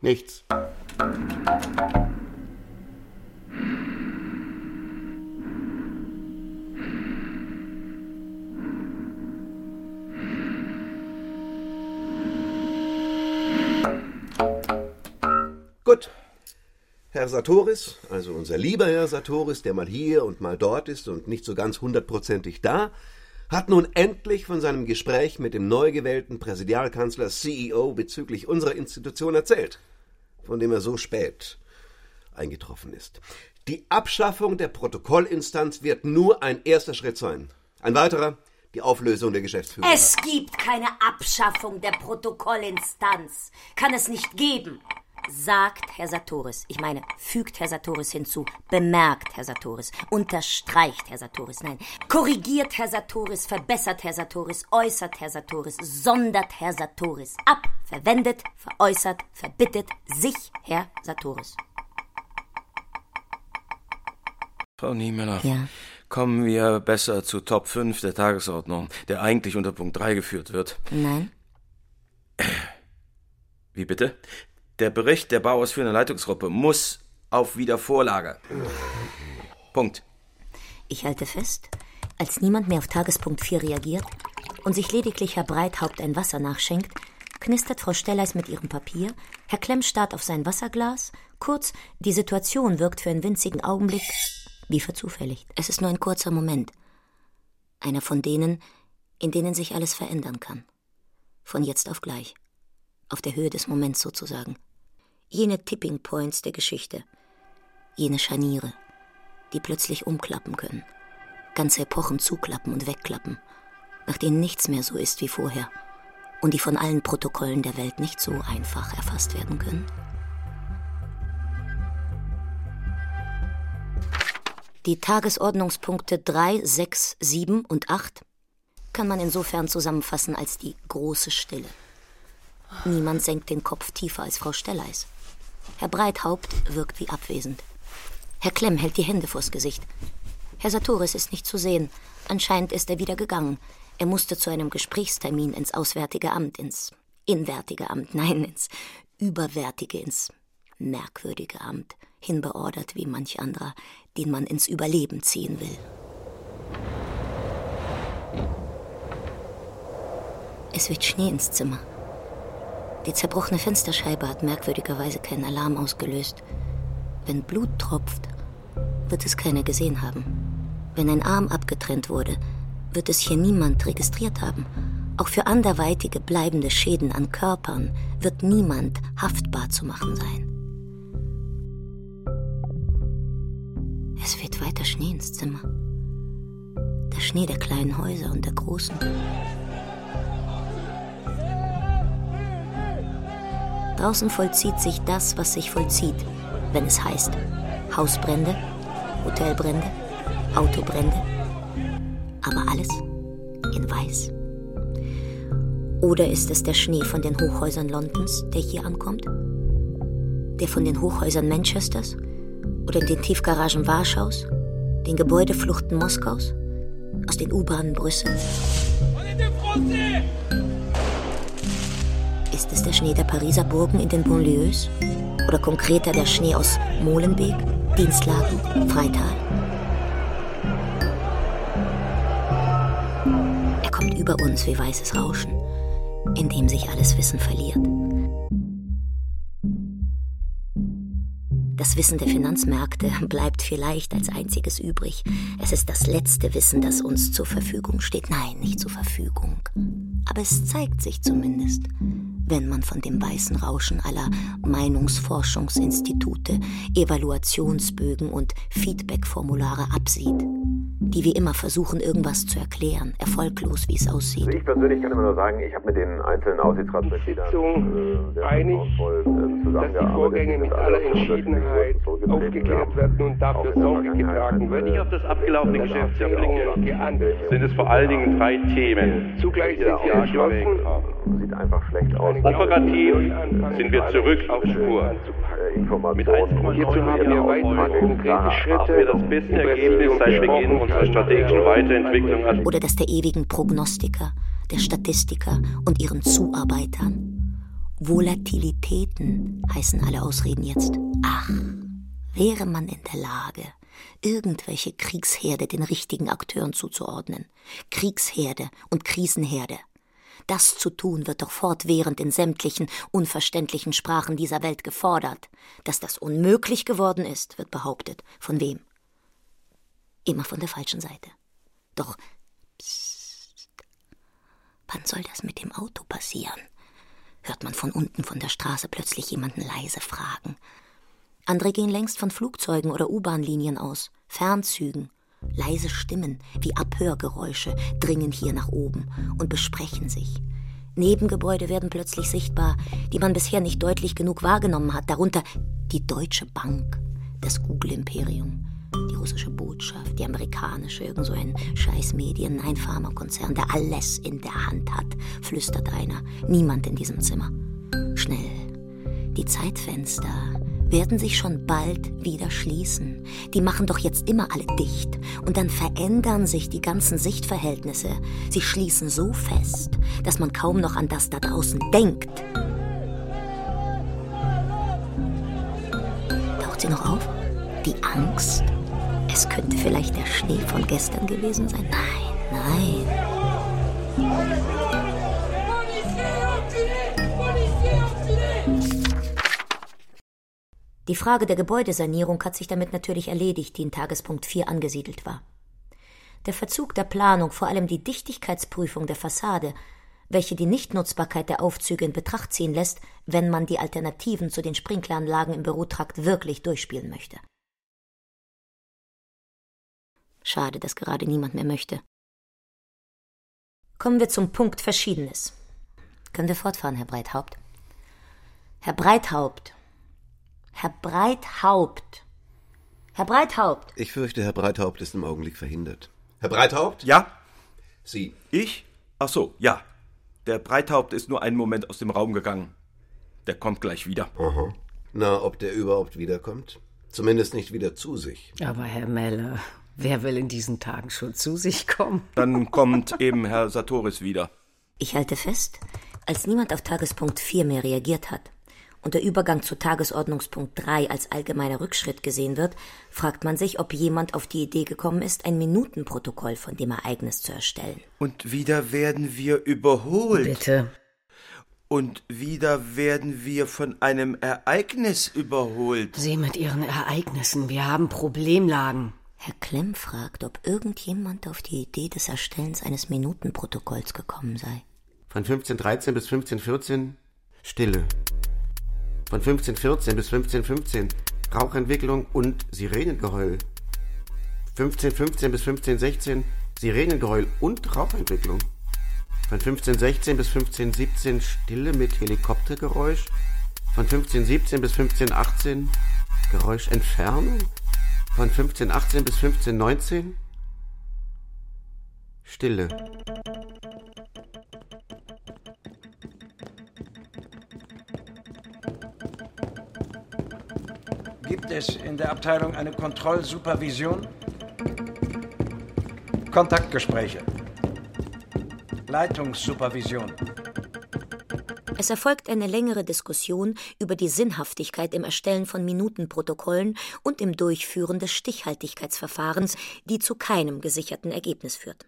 Nichts. Gut. Herr Sartoris, also unser lieber Herr Sartoris, der mal hier und mal dort ist und nicht so ganz hundertprozentig da, hat nun endlich von seinem Gespräch mit dem neu gewählten Präsidialkanzler CEO bezüglich unserer Institution erzählt, von dem er so spät eingetroffen ist. Die Abschaffung der Protokollinstanz wird nur ein erster Schritt sein. Ein weiterer, die Auflösung der Geschäftsführung. Es gibt keine Abschaffung der Protokollinstanz. Kann es nicht geben. Sagt Herr Sartoris, ich meine, fügt Herr Sartoris hinzu, bemerkt Herr Sartoris, unterstreicht Herr Sartoris, nein, korrigiert Herr Sartoris, verbessert Herr Sartoris, äußert Herr Sartoris, sondert Herr Sartoris ab, verwendet, veräußert, verbittet sich Herr Sartoris. Frau Niemöller, Ja. kommen wir besser zu Top 5 der Tagesordnung, der eigentlich unter Punkt 3 geführt wird. Nein? Wie bitte? Der Bericht der bauausführenden Leitungsgruppe muss auf Wiedervorlage. Punkt. Ich halte fest, als niemand mehr auf Tagespunkt 4 reagiert und sich lediglich Herr Breithaupt ein Wasser nachschenkt, knistert Frau Stelleis mit ihrem Papier, Herr Klemm starrt auf sein Wasserglas, kurz, die Situation wirkt für einen winzigen Augenblick wie verzufälligt. Es ist nur ein kurzer Moment. Einer von denen, in denen sich alles verändern kann. Von jetzt auf gleich. Auf der Höhe des Moments sozusagen. Jene Tipping Points der Geschichte. Jene Scharniere die plötzlich umklappen können. Ganze Epochen zuklappen und wegklappen, nach denen nichts mehr so ist wie vorher und die von allen Protokollen der Welt nicht so einfach erfasst werden können. Die Tagesordnungspunkte 3, 6, 7 und 8 kann man insofern zusammenfassen als die große Stille. Niemand senkt den Kopf tiefer als Frau Stelleis. Herr Breithaupt wirkt wie abwesend. Herr Klemm hält die Hände vors Gesicht. Herr Sartoris ist nicht zu sehen. Anscheinend ist er wieder gegangen. Er musste zu einem Gesprächstermin ins Auswärtige Amt, ins Inwärtige Amt, nein, ins Überwärtige, ins Merkwürdige Amt, hinbeordert wie manch anderer, den man ins Überleben ziehen will. Es weht Schnee ins Zimmer. Die zerbrochene Fensterscheibe hat merkwürdigerweise keinen Alarm ausgelöst. Wenn Blut tropft, wird es keiner gesehen haben. Wenn ein Arm abgetrennt wurde, wird es hier niemand registriert haben. Auch für anderweitige bleibende Schäden an Körpern wird niemand haftbar zu machen sein. Es weht weiter Schnee ins Zimmer. Der Schnee der kleinen Häuser und der großen. Draußen vollzieht sich das, was sich vollzieht, wenn es heißt Hausbrände, Hotelbrände, Autobrände, aber alles in Weiß. Oder ist es der Schnee von den Hochhäusern Londons, der hier ankommt? Der von den Hochhäusern Manchesters? Oder den Tiefgaragen Warschaus? Den Gebäudefluchten Moskaus? Aus den U-Bahnen Brüssels? Ist es der Schnee der Pariser Burgen in den Banlieues? Oder konkreter der Schnee aus Molenbeek, Dienstlaken, Freital? Er kommt über uns wie weißes Rauschen, in dem sich alles Wissen verliert. Das Wissen der Finanzmärkte bleibt vielleicht als einziges übrig. Es ist das letzte Wissen, das uns zur Verfügung steht. Nein, nicht zur Verfügung. Aber es zeigt sich zumindest, wenn man von dem weißen Rauschen aller Meinungsforschungsinstitute, Evaluationsbögen und Feedbackformulare absieht, die wie immer versuchen, irgendwas zu erklären, erfolglos, wie es aussieht. Also ich persönlich kann immer nur sagen, ich habe mit den einzelnen Aufsichtsratsmitgliedern äh, einig, äh, dass die Vorgänge mit aller Entschiedenheit aufgeklärt werden und dafür Sorge getragen wird. Wenn ich auf das abgelaufene Geschäftsjahr blicke, sind es vor allen Dingen drei Themen. Zugleich sind sie entschlossen, sieht einfach schlecht aus. Operativ sind wir zurück auf Spur. Mit 1,9 Hierzu haben wir weitere konkrete Schritte. wir das beste Ergebnis seit Beginn unserer strategischen Weiterentwicklung an. Oder das der ewigen Prognostiker, der Statistiker und ihren Zuarbeitern. Volatilitäten heißen alle Ausreden jetzt. Ach, wäre man in der Lage, irgendwelche Kriegsherde den richtigen Akteuren zuzuordnen. Kriegsherde und Krisenherde. Das zu tun wird doch fortwährend in sämtlichen unverständlichen Sprachen dieser Welt gefordert. Dass das unmöglich geworden ist, wird behauptet. Von wem? Immer von der falschen Seite. Doch, psst, wann soll das mit dem Auto passieren? Hört man von unten von der Straße plötzlich jemanden leise fragen. Andere gehen längst von Flugzeugen oder U-Bahn-Linien aus, Fernzügen. Leise Stimmen wie Abhörgeräusche dringen hier nach oben und besprechen sich. Nebengebäude werden plötzlich sichtbar, die man bisher nicht deutlich genug wahrgenommen hat, darunter die Deutsche Bank, das Google-Imperium, die russische Botschaft, die amerikanische, irgend so ein scheiß Medien, ein Pharmakonzern, der alles in der Hand hat, flüstert einer. Niemand in diesem Zimmer. Schnell. Die Zeitfenster werden sich schon bald wieder schließen. Die machen doch jetzt immer alle dicht. Und dann verändern sich die ganzen Sichtverhältnisse. Sie schließen so fest, dass man kaum noch an das da draußen denkt. Taucht sie noch auf? Die Angst? Es könnte vielleicht der Schnee von gestern gewesen sein. Nein, nein. Die Frage der Gebäudesanierung hat sich damit natürlich erledigt, die in Tagespunkt 4 angesiedelt war. Der Verzug der Planung, vor allem die Dichtigkeitsprüfung der Fassade, welche die Nichtnutzbarkeit der Aufzüge in Betracht ziehen lässt, wenn man die Alternativen zu den Sprinkleranlagen im Bürotrakt wirklich durchspielen möchte. Schade, dass gerade niemand mehr möchte. Kommen wir zum Punkt Verschiedenes. Können wir fortfahren, Herr Breithaupt? Herr Breithaupt, Herr Breithaupt. Herr Breithaupt. Ich fürchte, Herr Breithaupt ist im Augenblick verhindert. Herr Breithaupt? Ja? Sie. Ich? Ach so, ja. Der Breithaupt ist nur einen Moment aus dem Raum gegangen. Der kommt gleich wieder. Aha. Na, ob der überhaupt wiederkommt? Zumindest nicht wieder zu sich. Aber Herr Meller, wer will in diesen Tagen schon zu sich kommen? Dann kommt eben Herr Sartoris wieder. Ich halte fest, als niemand auf Tagespunkt 4 mehr reagiert hat, und der Übergang zu Tagesordnungspunkt 3 als allgemeiner Rückschritt gesehen wird, fragt man sich, ob jemand auf die Idee gekommen ist, ein Minutenprotokoll von dem Ereignis zu erstellen. Und wieder werden wir überholt. Bitte. Und wieder werden wir von einem Ereignis überholt. Sie mit Ihren Ereignissen, wir haben Problemlagen. Herr Klemm fragt, ob irgendjemand auf die Idee des Erstellens eines Minutenprotokolls gekommen sei. Von 1513 bis 1514 Stille. Von 1514 bis 1515 Rauchentwicklung und Sirenengeheul. 1515 bis 1516 Sirenengeheul und Rauchentwicklung. Von 1516 bis 1517 Stille mit Helikoptergeräusch. Von 1517 bis 1518 Geräuschentfernung. Von 1518 bis 1519 Stille. Gibt es in der Abteilung eine Kontrollsupervision? Kontaktgespräche. Leitungssupervision. Es erfolgt eine längere Diskussion über die Sinnhaftigkeit im Erstellen von Minutenprotokollen und im Durchführen des Stichhaltigkeitsverfahrens, die zu keinem gesicherten Ergebnis führt.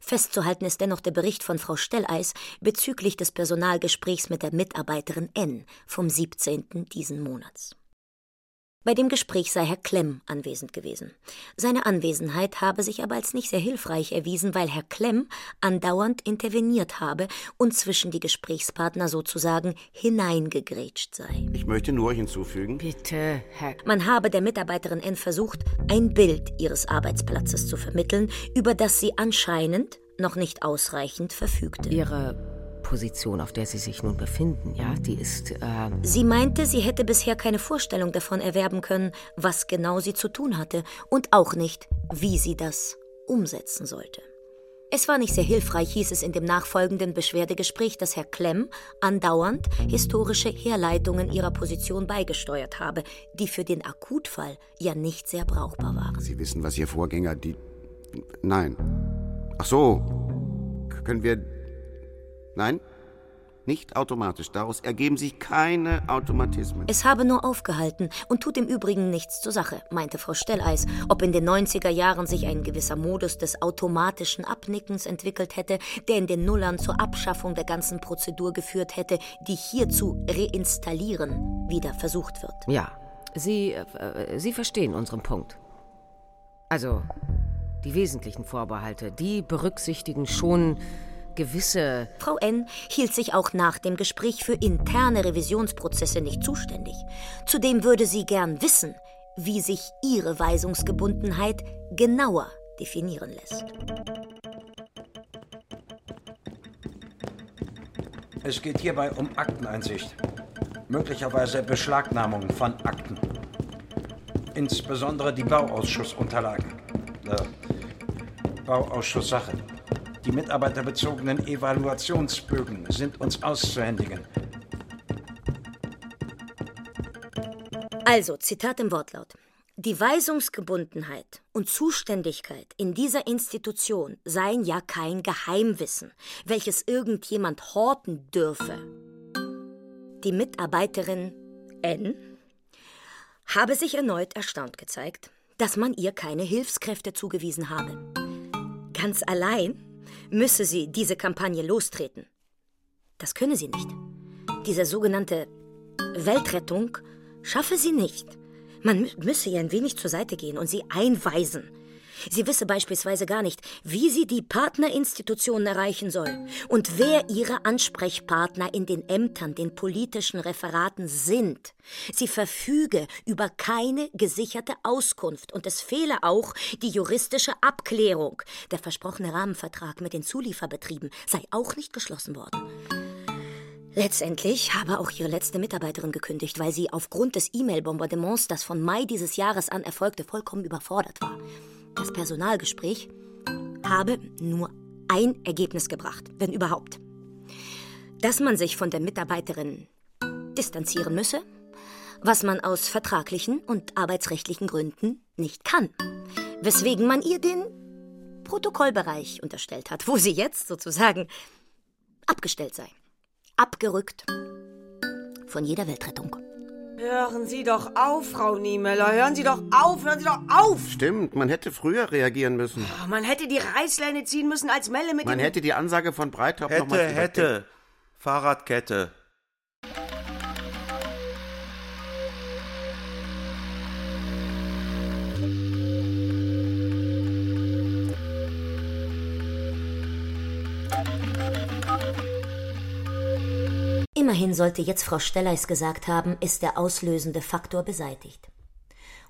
Festzuhalten ist dennoch der Bericht von Frau Stelleis bezüglich des Personalgesprächs mit der Mitarbeiterin N vom 17. diesen Monats. Bei dem Gespräch sei Herr Klemm anwesend gewesen. Seine Anwesenheit habe sich aber als nicht sehr hilfreich erwiesen, weil Herr Klemm andauernd interveniert habe und zwischen die Gesprächspartner sozusagen hineingegrätscht sei. Ich möchte nur hinzufügen. Bitte, Herr. Man habe der Mitarbeiterin N versucht, ein Bild ihres Arbeitsplatzes zu vermitteln, über das sie anscheinend noch nicht ausreichend verfügte. Ihre Position, auf der Sie sich nun befinden, ja, die ist. Äh sie meinte, sie hätte bisher keine Vorstellung davon erwerben können, was genau sie zu tun hatte und auch nicht, wie sie das umsetzen sollte. Es war nicht sehr hilfreich, hieß es in dem nachfolgenden Beschwerdegespräch, dass Herr Klemm andauernd historische Herleitungen ihrer Position beigesteuert habe, die für den Akutfall ja nicht sehr brauchbar waren. Sie wissen, was Ihr Vorgänger die. Nein. Ach so. Können wir Nein, nicht automatisch. Daraus ergeben sich keine Automatismen. Es habe nur aufgehalten und tut im Übrigen nichts zur Sache, meinte Frau Stelleis. Ob in den 90er Jahren sich ein gewisser Modus des automatischen Abnickens entwickelt hätte, der in den Nullern zur Abschaffung der ganzen Prozedur geführt hätte, die hier zu reinstallieren wieder versucht wird. Ja, Sie, äh, Sie verstehen unseren Punkt. Also, die wesentlichen Vorbehalte, die berücksichtigen schon gewisse. Frau N. hielt sich auch nach dem Gespräch für interne Revisionsprozesse nicht zuständig. Zudem würde sie gern wissen, wie sich ihre Weisungsgebundenheit genauer definieren lässt. Es geht hierbei um Akteneinsicht, möglicherweise Beschlagnahmung von Akten, insbesondere die Bauausschussunterlagen, äh, Bauausschusssache. Die mitarbeiterbezogenen Evaluationsbögen sind uns auszuhändigen. Also, Zitat im Wortlaut. Die Weisungsgebundenheit und Zuständigkeit in dieser Institution seien ja kein Geheimwissen, welches irgendjemand horten dürfe. Die Mitarbeiterin N habe sich erneut erstaunt gezeigt, dass man ihr keine Hilfskräfte zugewiesen habe. Ganz allein müsse sie diese Kampagne lostreten. Das könne sie nicht. Diese sogenannte Weltrettung schaffe sie nicht. Man müsse ihr ein wenig zur Seite gehen und sie einweisen. Sie wisse beispielsweise gar nicht, wie sie die Partnerinstitutionen erreichen soll und wer ihre Ansprechpartner in den Ämtern, den politischen Referaten sind. Sie verfüge über keine gesicherte Auskunft und es fehle auch die juristische Abklärung. Der versprochene Rahmenvertrag mit den Zulieferbetrieben sei auch nicht geschlossen worden. Letztendlich habe auch ihre letzte Mitarbeiterin gekündigt, weil sie aufgrund des E-Mail-Bombardements, das von Mai dieses Jahres an erfolgte, vollkommen überfordert war. Das Personalgespräch habe nur ein Ergebnis gebracht, wenn überhaupt. Dass man sich von der Mitarbeiterin distanzieren müsse, was man aus vertraglichen und arbeitsrechtlichen Gründen nicht kann. Weswegen man ihr den Protokollbereich unterstellt hat, wo sie jetzt sozusagen abgestellt sei. Abgerückt von jeder Weltrettung. Hören Sie doch auf, Frau Niemöller. Hören Sie doch auf, hören Sie doch auf. Stimmt, man hätte früher reagieren müssen. Oh, man hätte die Reißleine ziehen müssen, als Melle mit Man hätte die Ansage von Breithaupt hätte, nochmal Hätte, Fahrradkette. Immerhin sollte jetzt Frau Stelleis gesagt haben, ist der auslösende Faktor beseitigt.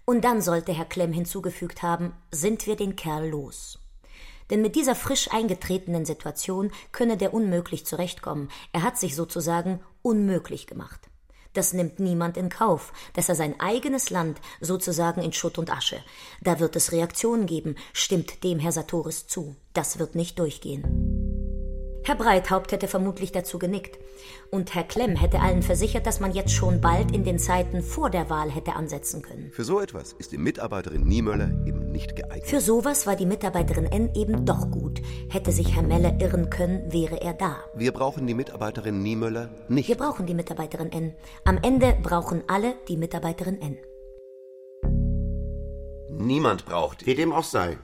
Und dann sollte Herr Klemm hinzugefügt haben, sind wir den Kerl los. Denn mit dieser frisch eingetretenen Situation könne der unmöglich zurechtkommen. Er hat sich sozusagen unmöglich gemacht. Das nimmt niemand in Kauf, dass er sein eigenes Land sozusagen in Schutt und Asche. Da wird es Reaktionen geben, stimmt dem Herr Sartoris zu. Das wird nicht durchgehen. Herr Breithaupt hätte vermutlich dazu genickt. Und Herr Klemm hätte allen versichert, dass man jetzt schon bald in den Zeiten vor der Wahl hätte ansetzen können. Für so etwas ist die Mitarbeiterin Niemöller eben nicht geeignet. Für sowas war die Mitarbeiterin N eben doch gut. Hätte sich Herr Meller irren können, wäre er da. Wir brauchen die Mitarbeiterin Niemöller nicht. Wir brauchen die Mitarbeiterin N. Am Ende brauchen alle die Mitarbeiterin N. Niemand braucht. Wie dem auch sei.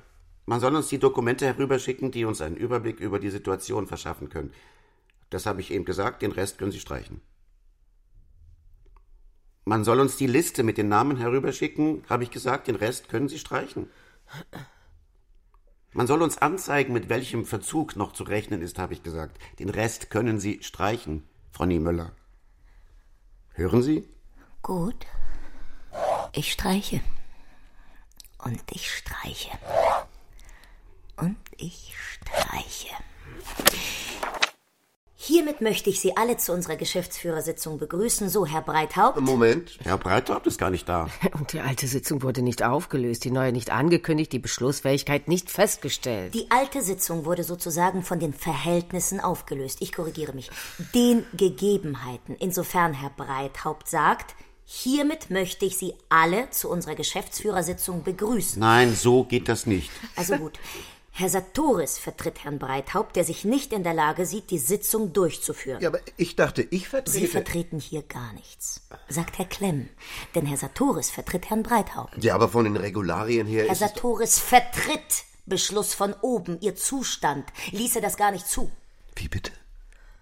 Man soll uns die Dokumente herüberschicken, die uns einen Überblick über die Situation verschaffen können. Das habe ich eben gesagt, den Rest können Sie streichen. Man soll uns die Liste mit den Namen herüberschicken, habe ich gesagt, den Rest können Sie streichen. Man soll uns anzeigen, mit welchem Verzug noch zu rechnen ist, habe ich gesagt. Den Rest können Sie streichen, Frau Niemöller. Hören Sie? Gut. Ich streiche. Und ich streiche. Und ich streiche. Hiermit möchte ich Sie alle zu unserer Geschäftsführersitzung begrüßen. So, Herr Breithaupt. Moment, Herr Breithaupt ist gar nicht da. Und die alte Sitzung wurde nicht aufgelöst, die neue nicht angekündigt, die Beschlussfähigkeit nicht festgestellt. Die alte Sitzung wurde sozusagen von den Verhältnissen aufgelöst. Ich korrigiere mich. Den Gegebenheiten. Insofern Herr Breithaupt sagt, hiermit möchte ich Sie alle zu unserer Geschäftsführersitzung begrüßen. Nein, so geht das nicht. Also gut. Herr Sartoris vertritt Herrn Breithaupt, der sich nicht in der Lage sieht, die Sitzung durchzuführen. Ja, aber ich dachte, ich vertrete. Sie vertreten hier gar nichts, sagt Herr Klemm. Denn Herr Sartoris vertritt Herrn Breithaupt. Ja, aber von den Regularien her Herr ist. Sartoris vertritt Beschluss von oben. Ihr Zustand ließe das gar nicht zu. Wie bitte?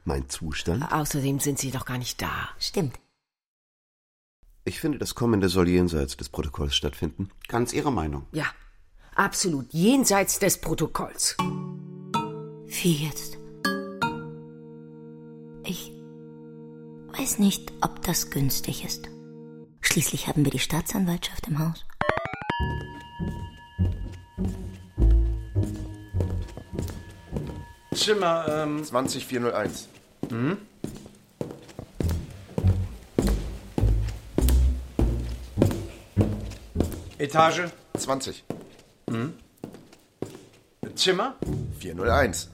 Mein Zustand? Außerdem sind Sie doch gar nicht da. Stimmt. Ich finde, das Kommende soll jenseits des Protokolls stattfinden. Ganz Ihre Meinung. Ja, absolut jenseits des Protokolls. Wie jetzt? Ich weiß nicht, ob das günstig ist. Schließlich haben wir die Staatsanwaltschaft im Haus. Zimmer, ähm. 20401. Mhm. Etage? 20. Mhm. Zimmer? 401.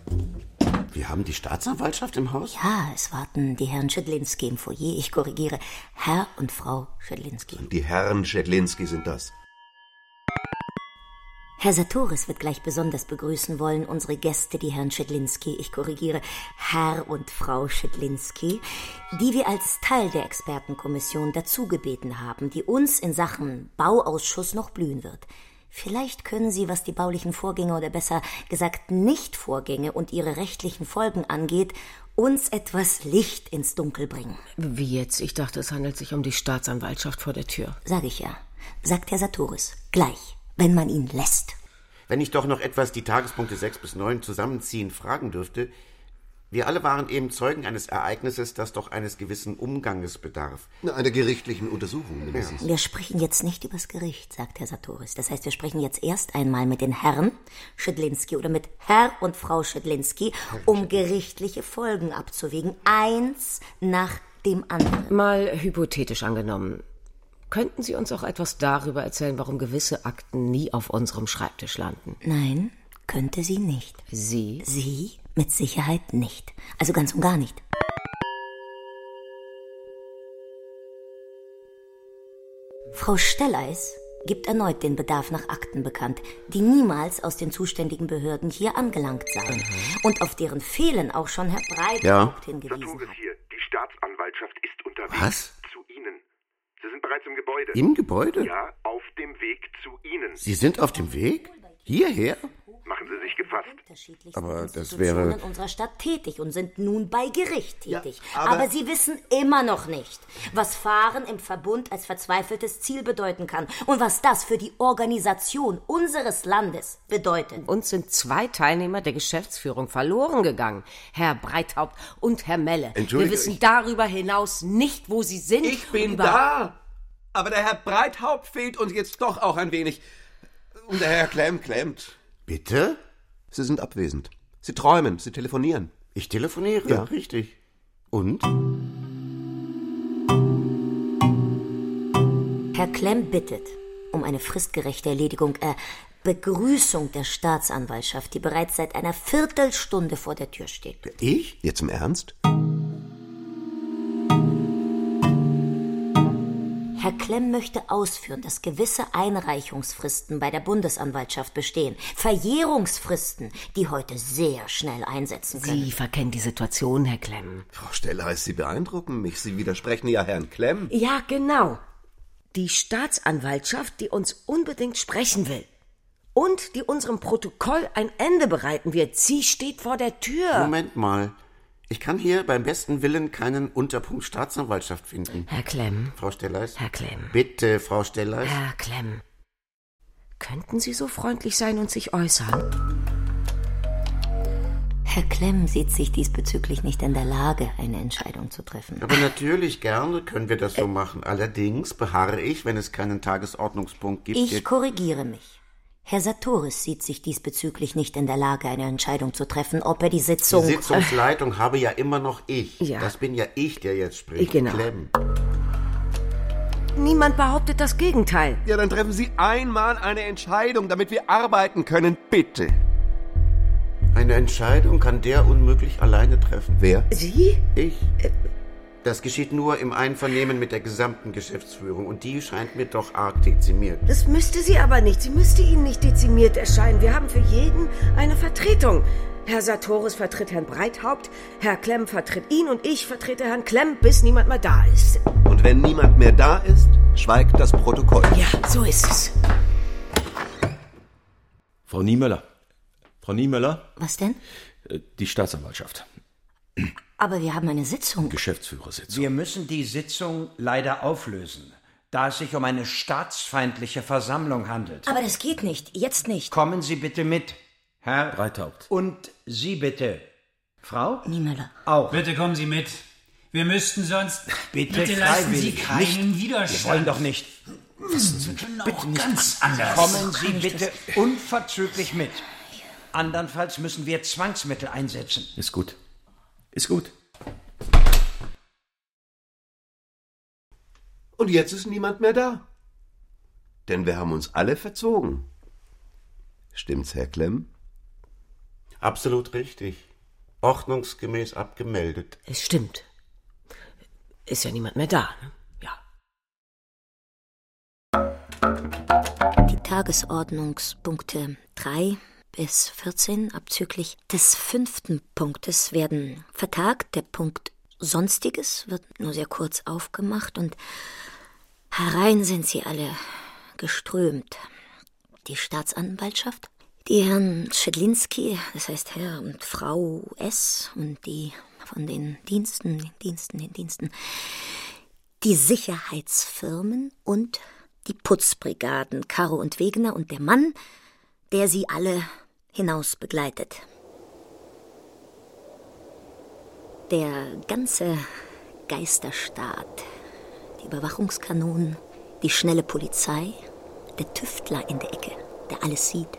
Wir haben die Staatsanwaltschaft im Haus? Ja, es warten die Herren Schedlinski im Foyer. Ich korrigiere. Herr und Frau Schedlinski. Die Herren Schedlinski sind das. Herr Sartoris wird gleich besonders begrüßen wollen, unsere Gäste, die Herrn Schedlinski, ich korrigiere, Herr und Frau Schedlinski, die wir als Teil der Expertenkommission dazu gebeten haben, die uns in Sachen Bauausschuss noch blühen wird. Vielleicht können Sie, was die baulichen Vorgänge oder besser gesagt Nichtvorgänge und ihre rechtlichen Folgen angeht, uns etwas Licht ins Dunkel bringen. Wie jetzt? Ich dachte, es handelt sich um die Staatsanwaltschaft vor der Tür. Sag ich ja. Sagt Herr Sartoris. Gleich, wenn man ihn lässt. Wenn ich doch noch etwas die Tagespunkte 6 bis 9 zusammenziehen fragen dürfte. Wir alle waren eben Zeugen eines Ereignisses, das doch eines gewissen Umganges bedarf. Einer gerichtlichen Untersuchung mindestens. Wir sprechen jetzt nicht übers Gericht, sagt Herr Sartoris. Das heißt, wir sprechen jetzt erst einmal mit den Herren Schedlinski oder mit Herr und Frau Schedlinski, um gerichtliche Folgen abzuwägen. Eins nach dem anderen. Mal hypothetisch angenommen. Könnten Sie uns auch etwas darüber erzählen, warum gewisse Akten nie auf unserem Schreibtisch landen? Nein, könnte sie nicht. Sie? Sie mit Sicherheit nicht. Also ganz und gar nicht. Frau Stelleis gibt erneut den Bedarf nach Akten bekannt, die niemals aus den zuständigen Behörden hier angelangt seien Mhm. und auf deren Fehlen auch schon Herr Breithaupt Ja. hingewiesen hat. hier. Die Staatsanwaltschaft ist unterwegs. Was? Zu Ihnen. Sie sind bereits im Gebäude. Im Gebäude? Ja, auf dem Weg zu Ihnen. Sie sind auf dem Weg? Hierher? Machen Sie sich gefasst. Aber das wäre. unserer Stadt tätig und sind nun bei Gericht tätig. aber- aber, Sie wissen immer noch nicht, was Fahren im Verbund als verzweifeltes Ziel bedeuten kann und was das für die Organisation unseres Landes bedeutet. Uns sind zwei Teilnehmer der Geschäftsführung verloren gegangen. Herr Breithaupt und Herr Melle. Entschuldige, Wir wissen darüber hinaus nicht, wo sie sind. Ich bin da! Aber der Herr Breithaupt fehlt uns jetzt doch auch ein wenig. Und der Herr Klemm klemmt. Bitte? Sie sind abwesend. Sie träumen, Sie telefonieren. Ich telefoniere, Ja. richtig. Und? Herr Klemm bittet um eine fristgerechte Erledigung, äh, Begrüßung der Staatsanwaltschaft, die bereits seit einer Viertelstunde vor der Tür steht. Ich? Jetzt im Ernst? Herr Klemm möchte ausführen, dass gewisse Einreichungsfristen bei der Bundesanwaltschaft bestehen. Verjährungsfristen, die heute sehr schnell einsetzen können. Sie verkennen die Situation, Herr Klemm. Frau Steller, Sie beeindrucken mich. Sie widersprechen ja Herrn Klemm. Ja, genau. Die Staatsanwaltschaft, die uns unbedingt sprechen will. Und die unserem Protokoll ein Ende bereiten wird. Sie steht vor der Tür. Moment mal. Ich kann hier beim besten Willen keinen Unterpunkt Staatsanwaltschaft finden. Herr Klemm. Frau Stelleis. Herr Klemm. Bitte, Frau Stelleis. Herr Klemm. Könnten Sie so freundlich sein und sich äußern? Herr Klemm sieht sich diesbezüglich nicht in der Lage, eine Entscheidung zu treffen. Aber natürlich gerne können wir das so machen. Allerdings beharre ich, wenn es keinen Tagesordnungspunkt gibt. Ich korrigiere mich. Herr Sartoris sieht sich diesbezüglich nicht in der Lage, eine Entscheidung zu treffen, ob er die Sitzung. Die Sitzungsleitung habe ja immer noch ich. Ja. Das bin ja ich, der jetzt spricht. Genau. Klemm. Niemand behauptet das Gegenteil. Ja, dann treffen Sie einmal eine Entscheidung, damit wir arbeiten können, bitte. Eine Entscheidung kann der unmöglich alleine treffen. Wer? Sie? Ich. Das geschieht nur im Einvernehmen mit der gesamten Geschäftsführung und die scheint mir doch arg dezimiert. Das müsste sie aber nicht. Sie müsste Ihnen nicht dezimiert erscheinen. Wir haben für jeden eine Vertretung. Herr Sartoris vertritt Herrn Breithaupt, Herr Klemm vertritt ihn und ich vertrete Herrn Klemm, bis niemand mehr da ist. Und wenn niemand mehr da ist, schweigt das Protokoll. Ja, so ist es. Frau Niemöller. Frau Niemöller, Was denn? äh, die Staatsanwaltschaft. Aber wir haben eine Sitzung. Geschäftsführersitzung. Wir müssen die Sitzung leider auflösen, da es sich um eine staatsfeindliche Versammlung handelt. Aber das geht nicht. Jetzt nicht. Kommen Sie bitte mit, Herr. Breithaupt. Und Sie bitte. Frau? Niemöller. Auch. Bitte kommen Sie mit. Wir müssten sonst. Bitte, bitte lassen Sie keinen nicht. Widerstand. Wir wollen doch nicht. Wir können auch ganz anders. Kommen Sie bitte unverzüglich mit. Andernfalls müssen wir Zwangsmittel einsetzen. Ist gut. Ist gut. Und jetzt ist niemand mehr da. Denn wir haben uns alle verzogen. Stimmt's, Herr Klemm? Absolut richtig. Ordnungsgemäß abgemeldet. Es stimmt. Ist ja niemand mehr da. Ne? Die Tagesordnungspunkte 3 bis 14 abzüglich des fünften Punktes werden vertagt. Der Punkt Sonstiges wird nur sehr kurz aufgemacht und herein sind sie alle geströmt. Die Staatsanwaltschaft, die Herrn Schedlinski, das heißt Herr und Frau S. und die von den Diensten, den Diensten, den Diensten, die Sicherheitsfirmen und die Putzbrigaden Caro und Wegener und der Mann, der sie alle hinaus begleitet. Der ganze Geisterstaat, die Überwachungskanonen, die schnelle Polizei, der Tüftler in der Ecke, der alles sieht,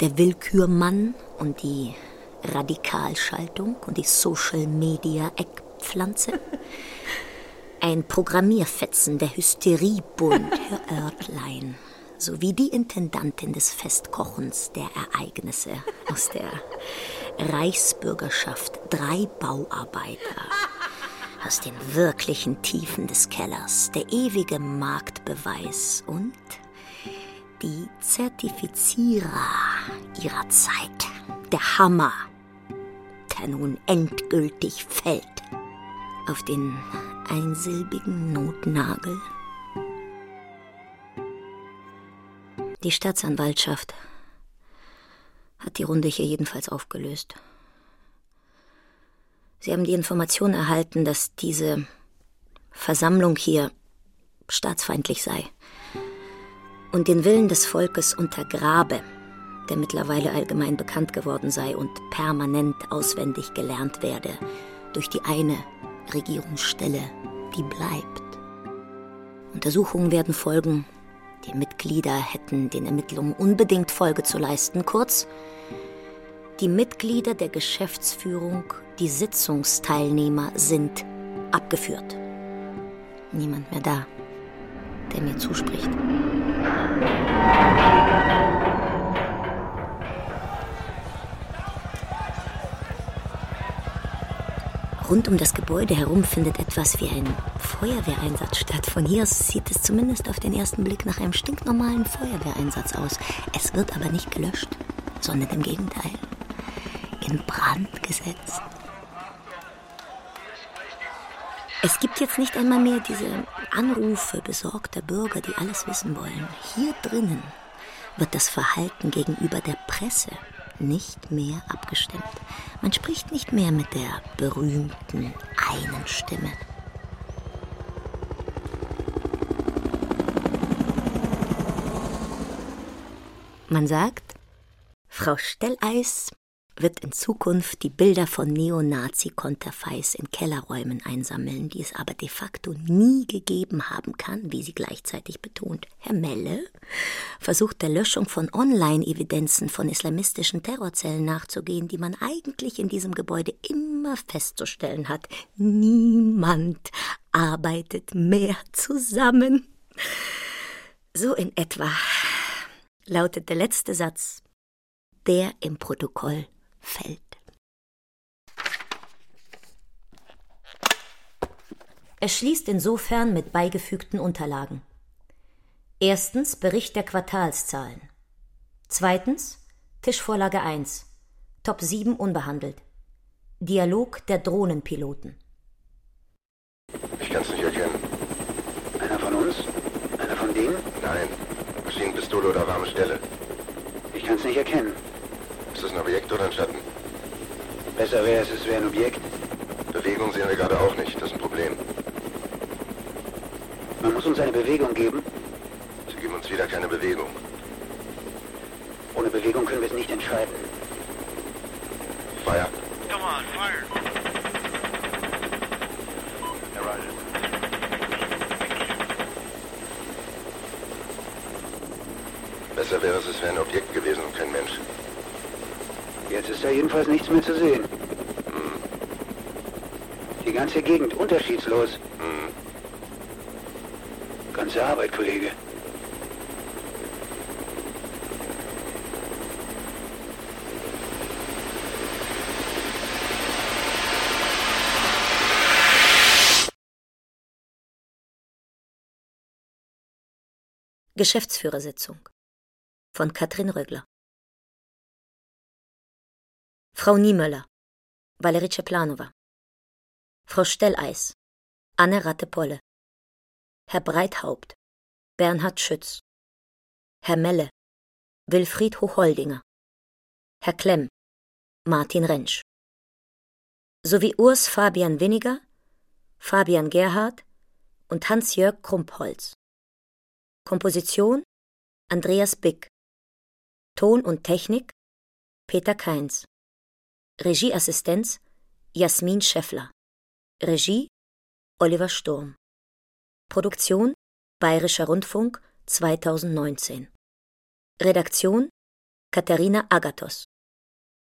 der Willkürmann und die Radikalschaltung und die Social Media Eckpflanze, ein Programmierfetzen der Hysteriebund, Herr Örtlein, sowie die Intendantin des Festkochens der Ereignisse aus der Reichsbürgerschaft, drei Bauarbeiter aus den wirklichen Tiefen des Kellers, der ewige Marktbeweis und die Zertifizierer ihrer Zeit, der Hammer, der nun endgültig fällt auf den einsilbigen Notnagel. Die Staatsanwaltschaft hat die Runde hier jedenfalls aufgelöst. Sie haben die Information erhalten, dass diese Versammlung hier staatsfeindlich sei und den Willen des Volkes untergrabe, der mittlerweile allgemein bekannt geworden sei und permanent auswendig gelernt werde durch die eine Regierungsstelle, die bleibt. Untersuchungen werden folgen. Die Mitglieder hätten den Ermittlungen unbedingt Folge zu leisten. Kurz, die Mitglieder der Geschäftsführung, die Sitzungsteilnehmer sind abgeführt. Niemand mehr da, der mir zuspricht. Rund um das Gebäude herum findet etwas wie ein Feuerwehreinsatz statt. Von hier sieht es zumindest auf den ersten Blick nach einem stinknormalen Feuerwehreinsatz aus. Es wird aber nicht gelöscht, sondern im Gegenteil in Brand gesetzt. Es gibt jetzt nicht einmal mehr diese Anrufe besorgter Bürger, die alles wissen wollen. Hier drinnen wird das Verhalten gegenüber der Presse, nicht mehr abgestimmt. Man spricht nicht mehr mit der berühmten einen Stimme. Man sagt, Frau Stelleis wird in Zukunft die Bilder von Neonazi-Konterfeis in Kellerräumen einsammeln, die es aber de facto nie gegeben haben kann, wie sie gleichzeitig betont. Herr Melle versucht der Löschung von Online-Evidenzen von islamistischen Terrorzellen nachzugehen, die man eigentlich in diesem Gebäude immer festzustellen hat. Niemand arbeitet mehr zusammen. So in etwa lautet der letzte Satz, der im Protokoll fällt. Er schließt insofern mit beigefügten Unterlagen. Erstens Bericht der Quartalszahlen. Zweitens Tischvorlage 1. Top 7 unbehandelt. Dialog der Drohnenpiloten. Ich kann es nicht erkennen. Einer von uns? Einer von denen? Nein. Maschinenpistole oder warme Stelle. Ich kann es nicht erkennen. Ist das ein Objekt oder ein Schatten? Besser wäre es, es wäre ein Objekt. Bewegung sehen wir gerade auch nicht. Das ist ein Problem. Man muss uns eine Bewegung geben. Sie geben uns wieder keine Bewegung. Ohne Bewegung können wir es nicht entscheiden. Feuer. Come on, fire. Besser wäre es, es wäre ein Objekt gewesen und kein Mensch. Jetzt ist da jedenfalls nichts mehr zu sehen. Die ganze Gegend unterschiedslos. Ganze Arbeit, Kollege. Geschäftsführersitzung von Katrin Rögler. Frau Niemöller, Valerie Ceplanova. Frau Stelleis, Anne Ratte-Polle. Herr Breithaupt, Bernhard Schütz. Herr Melle, Wilfried Hochholdinger. Herr Klemm, Martin Rentsch. Sowie Urs Fabian Winiger, Fabian Gerhard und Hans-Jörg Krumpholz. Komposition Andreas Bick. Ton und Technik Peter Keins. Regieassistenz Jasmin Scheffler. Regie Oliver Sturm. Produktion Bayerischer Rundfunk 2019. Redaktion Katharina Agathos.